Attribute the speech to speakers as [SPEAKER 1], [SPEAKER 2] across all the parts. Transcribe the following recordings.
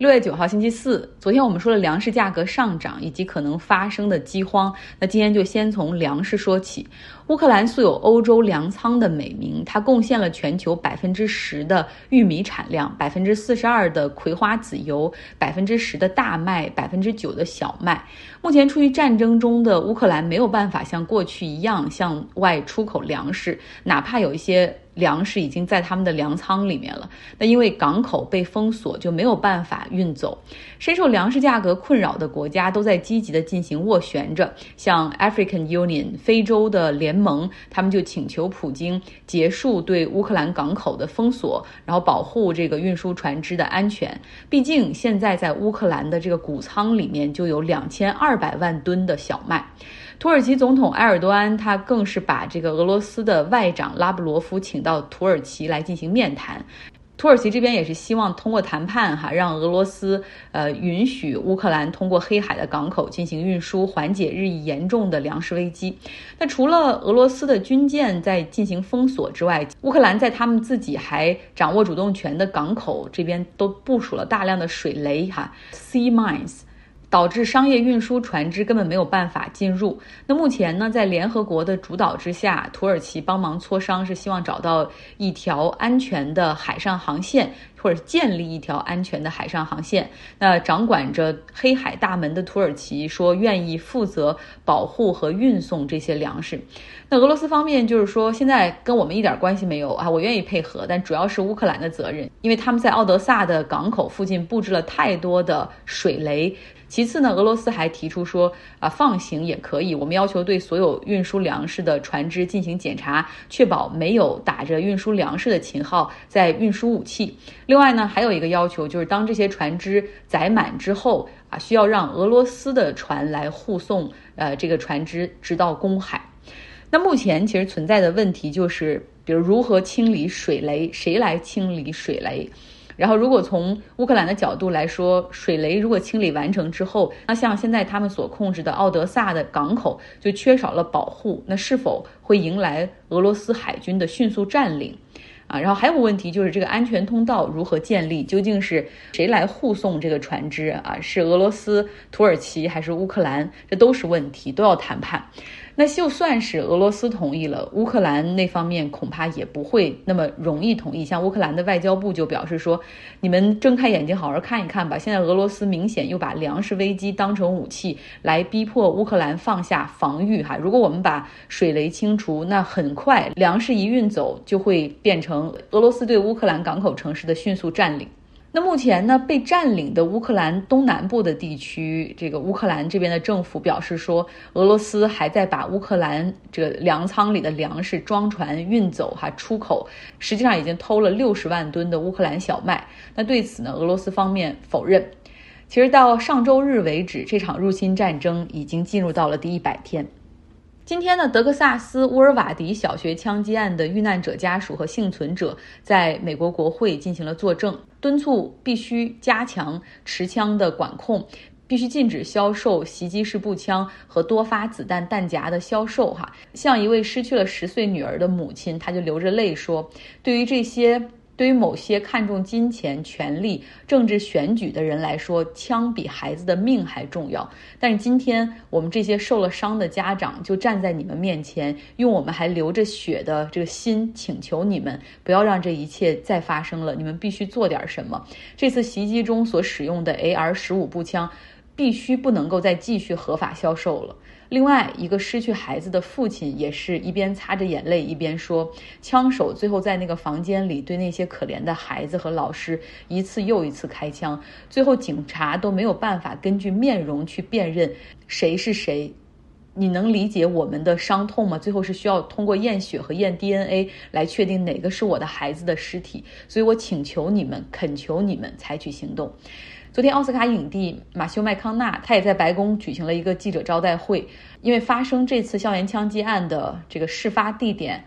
[SPEAKER 1] 六月九号星期四，昨天我们说了粮食价格上涨以及可能发生的饥荒，那今天就先从粮食说起。乌克兰素有欧洲粮仓的美名，它贡献了全球百分之十的玉米产量，百分之四十二的葵花籽油，百分之十的大麦，百分之九的小麦。目前处于战争中的乌克兰没有办法像过去一样向外出口粮食，哪怕有一些。粮食已经在他们的粮仓里面了，那因为港口被封锁，就没有办法运走。深受粮食价格困扰的国家都在积极的进行斡旋着，像 African Union 非洲的联盟，他们就请求普京结束对乌克兰港口的封锁，然后保护这个运输船只的安全。毕竟现在在乌克兰的这个谷仓里面就有两千二百万吨的小麦。土耳其总统埃尔多安他更是把这个俄罗斯的外长拉布罗夫请到土耳其来进行面谈。土耳其这边也是希望通过谈判哈，让俄罗斯呃允许乌克兰通过黑海的港口进行运输，缓解日益严重的粮食危机。那除了俄罗斯的军舰在进行封锁之外，乌克兰在他们自己还掌握主动权的港口这边都部署了大量的水雷哈，sea mines。导致商业运输船只根本没有办法进入。那目前呢，在联合国的主导之下，土耳其帮忙磋商，是希望找到一条安全的海上航线，或者建立一条安全的海上航线。那掌管着黑海大门的土耳其说，愿意负责保护和运送这些粮食。那俄罗斯方面就是说，现在跟我们一点关系没有啊，我愿意配合，但主要是乌克兰的责任，因为他们在奥德萨的港口附近布置了太多的水雷。其次呢，俄罗斯还提出说啊，放行也可以。我们要求对所有运输粮食的船只进行检查，确保没有打着运输粮食的旗号在运输武器。另外呢，还有一个要求，就是当这些船只载满之后啊，需要让俄罗斯的船来护送呃这个船只直到公海。那目前其实存在的问题就是，比如如何清理水雷，谁来清理水雷？然后，如果从乌克兰的角度来说，水雷如果清理完成之后，那像现在他们所控制的奥德萨的港口就缺少了保护，那是否会迎来俄罗斯海军的迅速占领？啊，然后还有个问题就是这个安全通道如何建立？究竟是谁来护送这个船只啊？是俄罗斯、土耳其还是乌克兰？这都是问题，都要谈判。那就算是俄罗斯同意了，乌克兰那方面恐怕也不会那么容易同意。像乌克兰的外交部就表示说：“你们睁开眼睛好好看一看吧，现在俄罗斯明显又把粮食危机当成武器来逼迫乌克兰放下防御。哈，如果我们把水雷清除，那很快粮食一运走，就会变成俄罗斯对乌克兰港口城市的迅速占领。”那目前呢，被占领的乌克兰东南部的地区，这个乌克兰这边的政府表示说，俄罗斯还在把乌克兰这个粮仓里的粮食装船运走，哈，出口，实际上已经偷了六十万吨的乌克兰小麦。那对此呢，俄罗斯方面否认。其实到上周日为止，这场入侵战争已经进入到了第一百天。今天呢，德克萨斯乌尔瓦迪小学枪击案的遇难者家属和幸存者在美国国会进行了作证，敦促必须加强持枪的管控，必须禁止销售袭击式步枪和多发子弹弹夹的销售。哈，像一位失去了十岁女儿的母亲，她就流着泪说：“对于这些。”对于某些看重金钱、权力、政治选举的人来说，枪比孩子的命还重要。但是今天，我们这些受了伤的家长就站在你们面前，用我们还流着血的这个心，请求你们不要让这一切再发生了。你们必须做点什么。这次袭击中所使用的 AR 十五步枪，必须不能够再继续合法销售了。另外一个失去孩子的父亲也是一边擦着眼泪一边说：“枪手最后在那个房间里对那些可怜的孩子和老师一次又一次开枪，最后警察都没有办法根据面容去辨认谁是谁。你能理解我们的伤痛吗？最后是需要通过验血和验 DNA 来确定哪个是我的孩子的尸体。所以我请求你们，恳求你们采取行动。”昨天，奥斯卡影帝马修麦康纳他也在白宫举行了一个记者招待会，因为发生这次校园枪击案的这个事发地点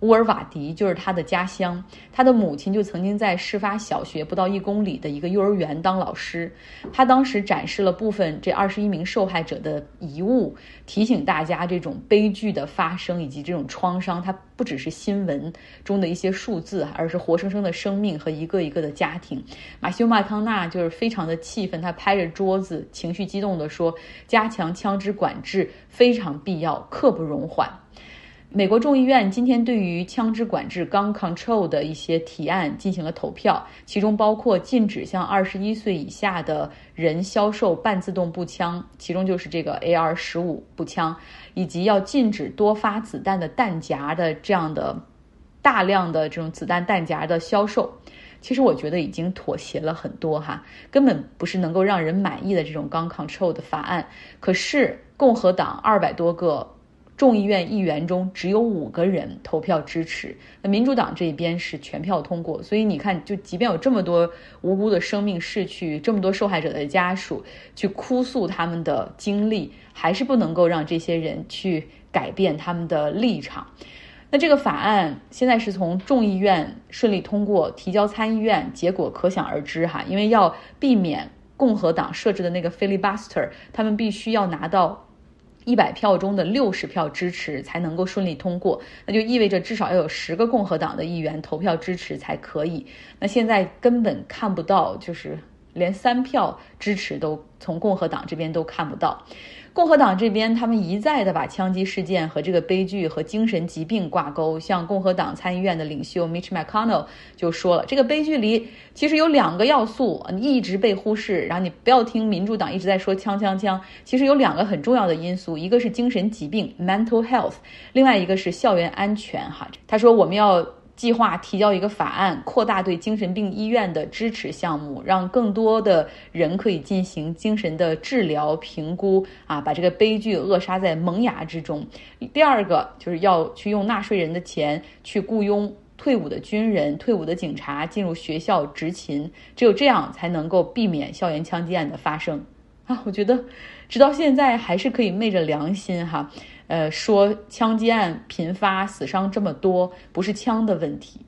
[SPEAKER 1] 乌尔瓦迪就是他的家乡，他的母亲就曾经在事发小学不到一公里的一个幼儿园当老师。他当时展示了部分这二十一名受害者的遗物，提醒大家这种悲剧的发生以及这种创伤，它不只是新闻中的一些数字，而是活生生的生命和一个一个的家庭。马修麦康纳就是非常的气愤，他拍着桌子，情绪激动地说：“加强枪支管制非常必要，刻不容缓。”美国众议院今天对于枪支管制 （gun control） 的一些提案进行了投票，其中包括禁止向二十一岁以下的人销售半自动步枪，其中就是这个 AR 十五步枪，以及要禁止多发子弹的弹夹的这样的大量的这种子弹弹夹的销售。其实我觉得已经妥协了很多哈，根本不是能够让人满意的这种 gun control 的法案。可是共和党二百多个。众议院议员中只有五个人投票支持，那民主党这一边是全票通过。所以你看，就即便有这么多无辜的生命逝去，这么多受害者的家属去哭诉他们的经历，还是不能够让这些人去改变他们的立场。那这个法案现在是从众议院顺利通过，提交参议院，结果可想而知哈。因为要避免共和党设置的那个 filibuster，他们必须要拿到。一百票中的六十票支持才能够顺利通过，那就意味着至少要有十个共和党的议员投票支持才可以。那现在根本看不到，就是连三票支持都从共和党这边都看不到。共和党这边，他们一再的把枪击事件和这个悲剧和精神疾病挂钩。像共和党参议院的领袖 Mitch McConnell 就说了，这个悲剧里其实有两个要素，你一直被忽视。然后你不要听民主党一直在说枪枪枪，其实有两个很重要的因素，一个是精神疾病 mental health，另外一个是校园安全。哈，他说我们要。计划提交一个法案，扩大对精神病医院的支持项目，让更多的人可以进行精神的治疗评估啊，把这个悲剧扼杀在萌芽之中。第二个就是要去用纳税人的钱去雇佣退伍的军人、退伍的警察进入学校执勤，只有这样才能够避免校园枪击案的发生啊！我觉得直到现在还是可以昧着良心哈。呃，说枪击案频发，死伤这么多，不是枪的问题。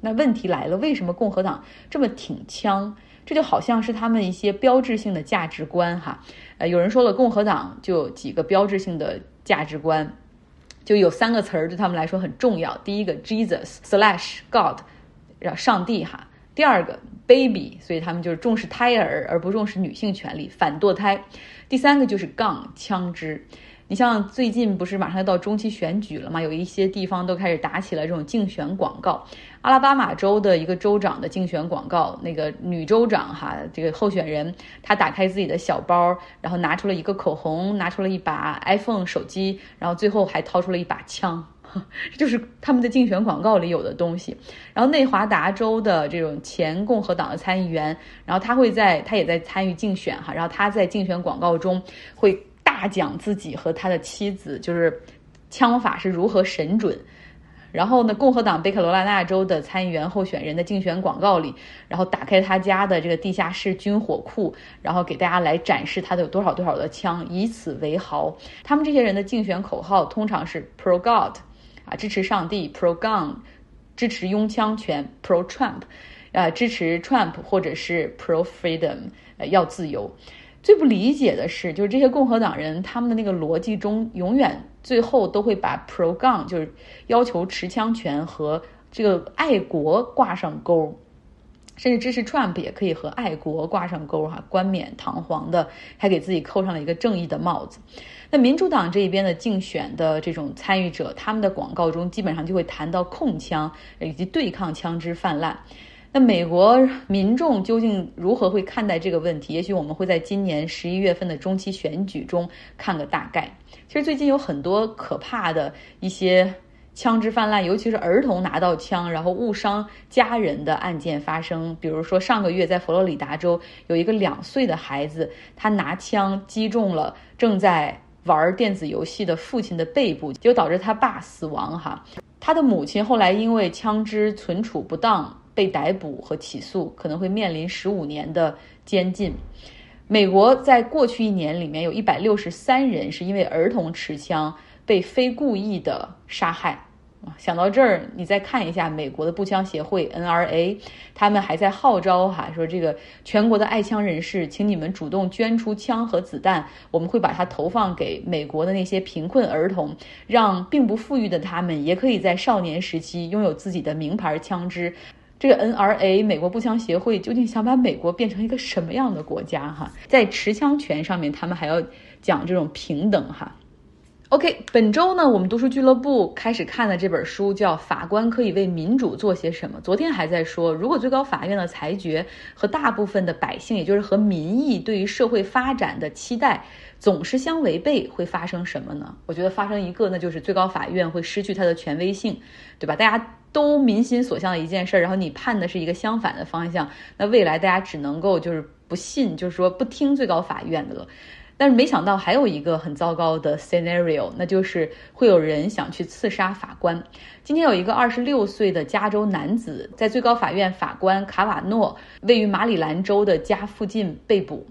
[SPEAKER 1] 那问题来了，为什么共和党这么挺枪？这就好像是他们一些标志性的价值观哈。呃，有人说了，共和党就有几个标志性的价值观，就有三个词儿对他们来说很重要。第一个，Jesus slash God，让上帝哈。第二个，Baby，所以他们就是重视胎儿而不重视女性权利，反堕胎。第三个就是杠枪支。你像最近不是马上要到中期选举了吗？有一些地方都开始打起了这种竞选广告。阿拉巴马州的一个州长的竞选广告，那个女州长哈，这个候选人她打开自己的小包，然后拿出了一个口红，拿出了一把 iPhone 手机，然后最后还掏出了一把枪，这 就是他们的竞选广告里有的东西。然后内华达州的这种前共和党的参议员，然后他会在他也在参与竞选哈，然后他在竞选广告中会。他讲自己和他的妻子就是枪法是如何神准，然后呢，共和党北卡罗来纳州的参议员候选人的竞选广告里，然后打开他家的这个地下室军火库，然后给大家来展示他的有多少多少的枪，以此为豪。他们这些人的竞选口号通常是 Pro God，啊，支持上帝；Pro Gun，支持拥枪权；Pro Trump，啊，支持 Trump，或者是 Pro Freedom，呃，要自由。最不理解的是，就是这些共和党人他们的那个逻辑中，永远最后都会把 pro gun 就是要求持枪权和这个爱国挂上钩，甚至支持 Trump 也可以和爱国挂上钩哈，冠冕堂皇的，还给自己扣上了一个正义的帽子。那民主党这一边的竞选的这种参与者，他们的广告中基本上就会谈到控枪以及对抗枪支泛滥。那美国民众究竟如何会看待这个问题？也许我们会在今年十一月份的中期选举中看个大概。其实最近有很多可怕的一些枪支泛滥，尤其是儿童拿到枪然后误伤家人的案件发生。比如说上个月在佛罗里达州有一个两岁的孩子，他拿枪击中了正在玩电子游戏的父亲的背部，就导致他爸死亡。哈，他的母亲后来因为枪支存储不当。被逮捕和起诉，可能会面临十五年的监禁。美国在过去一年里面有一百六十三人是因为儿童持枪被非故意的杀害，想到这儿，你再看一下美国的步枪协会 NRA，他们还在号召哈，说这个全国的爱枪人士，请你们主动捐出枪和子弹，我们会把它投放给美国的那些贫困儿童，让并不富裕的他们也可以在少年时期拥有自己的名牌枪支。这个 NRA 美国步枪协会究竟想把美国变成一个什么样的国家哈？在持枪权上面，他们还要讲这种平等哈。OK，本周呢，我们读书俱乐部开始看的这本书叫《法官可以为民主做些什么》。昨天还在说，如果最高法院的裁决和大部分的百姓，也就是和民意对于社会发展的期待总是相违背，会发生什么呢？我觉得发生一个，那就是最高法院会失去它的权威性，对吧？大家都民心所向的一件事，然后你判的是一个相反的方向，那未来大家只能够就是不信，就是说不听最高法院的了。但是没想到还有一个很糟糕的 scenario，那就是会有人想去刺杀法官。今天有一个二十六岁的加州男子在最高法院法官卡瓦诺位于马里兰州的家附近被捕。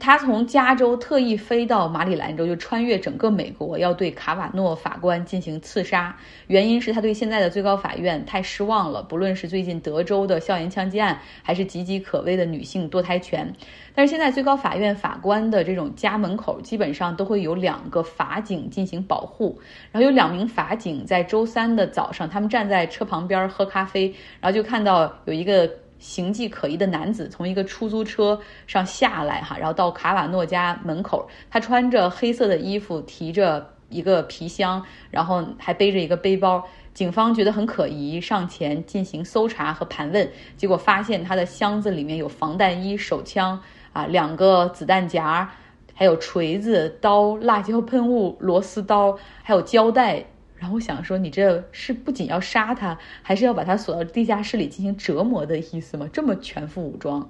[SPEAKER 1] 他从加州特意飞到马里兰州，就穿越整个美国，要对卡瓦诺法官进行刺杀。原因是他对现在的最高法院太失望了，不论是最近德州的校园枪击案，还是岌岌可危的女性堕胎权。但是现在最高法院法官的这种家门口，基本上都会有两个法警进行保护。然后有两名法警在周三的早上，他们站在车旁边喝咖啡，然后就看到有一个。形迹可疑的男子从一个出租车上下来，哈，然后到卡瓦诺家门口。他穿着黑色的衣服，提着一个皮箱，然后还背着一个背包。警方觉得很可疑，上前进行搜查和盘问，结果发现他的箱子里面有防弹衣、手枪啊，两个子弹夹，还有锤子、刀、辣椒喷雾、螺丝刀，还有胶带。然后我想说，你这是不仅要杀他，还是要把他锁到地下室里进行折磨的意思吗？这么全副武装，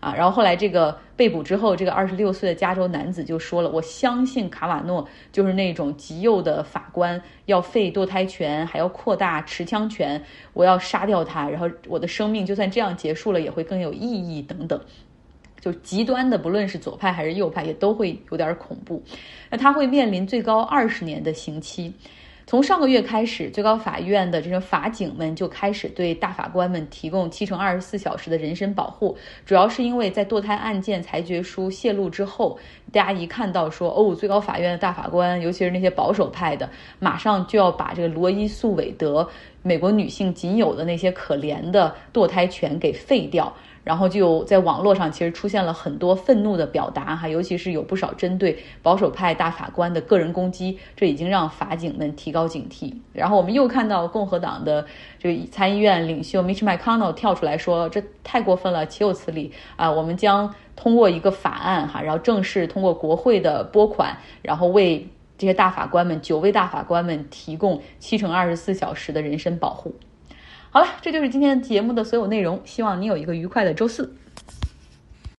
[SPEAKER 1] 啊！然后后来这个被捕之后，这个二十六岁的加州男子就说了：“我相信卡瓦诺就是那种极右的法官，要废堕胎权，还要扩大持枪权，我要杀掉他，然后我的生命就算这样结束了，也会更有意义等等。”就极端的，不论是左派还是右派，也都会有点恐怖。那他会面临最高二十年的刑期。从上个月开始，最高法院的这种法警们就开始对大法官们提供七乘二十四小时的人身保护，主要是因为在堕胎案件裁决书泄露之后，大家一看到说哦，最高法院的大法官，尤其是那些保守派的，马上就要把这个罗伊诉韦德美国女性仅有的那些可怜的堕胎权给废掉。然后就在网络上，其实出现了很多愤怒的表达哈，尤其是有不少针对保守派大法官的个人攻击，这已经让法警们提高警惕。然后我们又看到共和党的这个参议院领袖 Mitch McConnell 跳出来说：“这太过分了，岂有此理啊！我们将通过一个法案哈，然后正式通过国会的拨款，然后为这些大法官们九位大法官们提供七乘二十四小时的人身保护。”好了，这就是今天节目的所有内容。希望你有一个愉快的周四。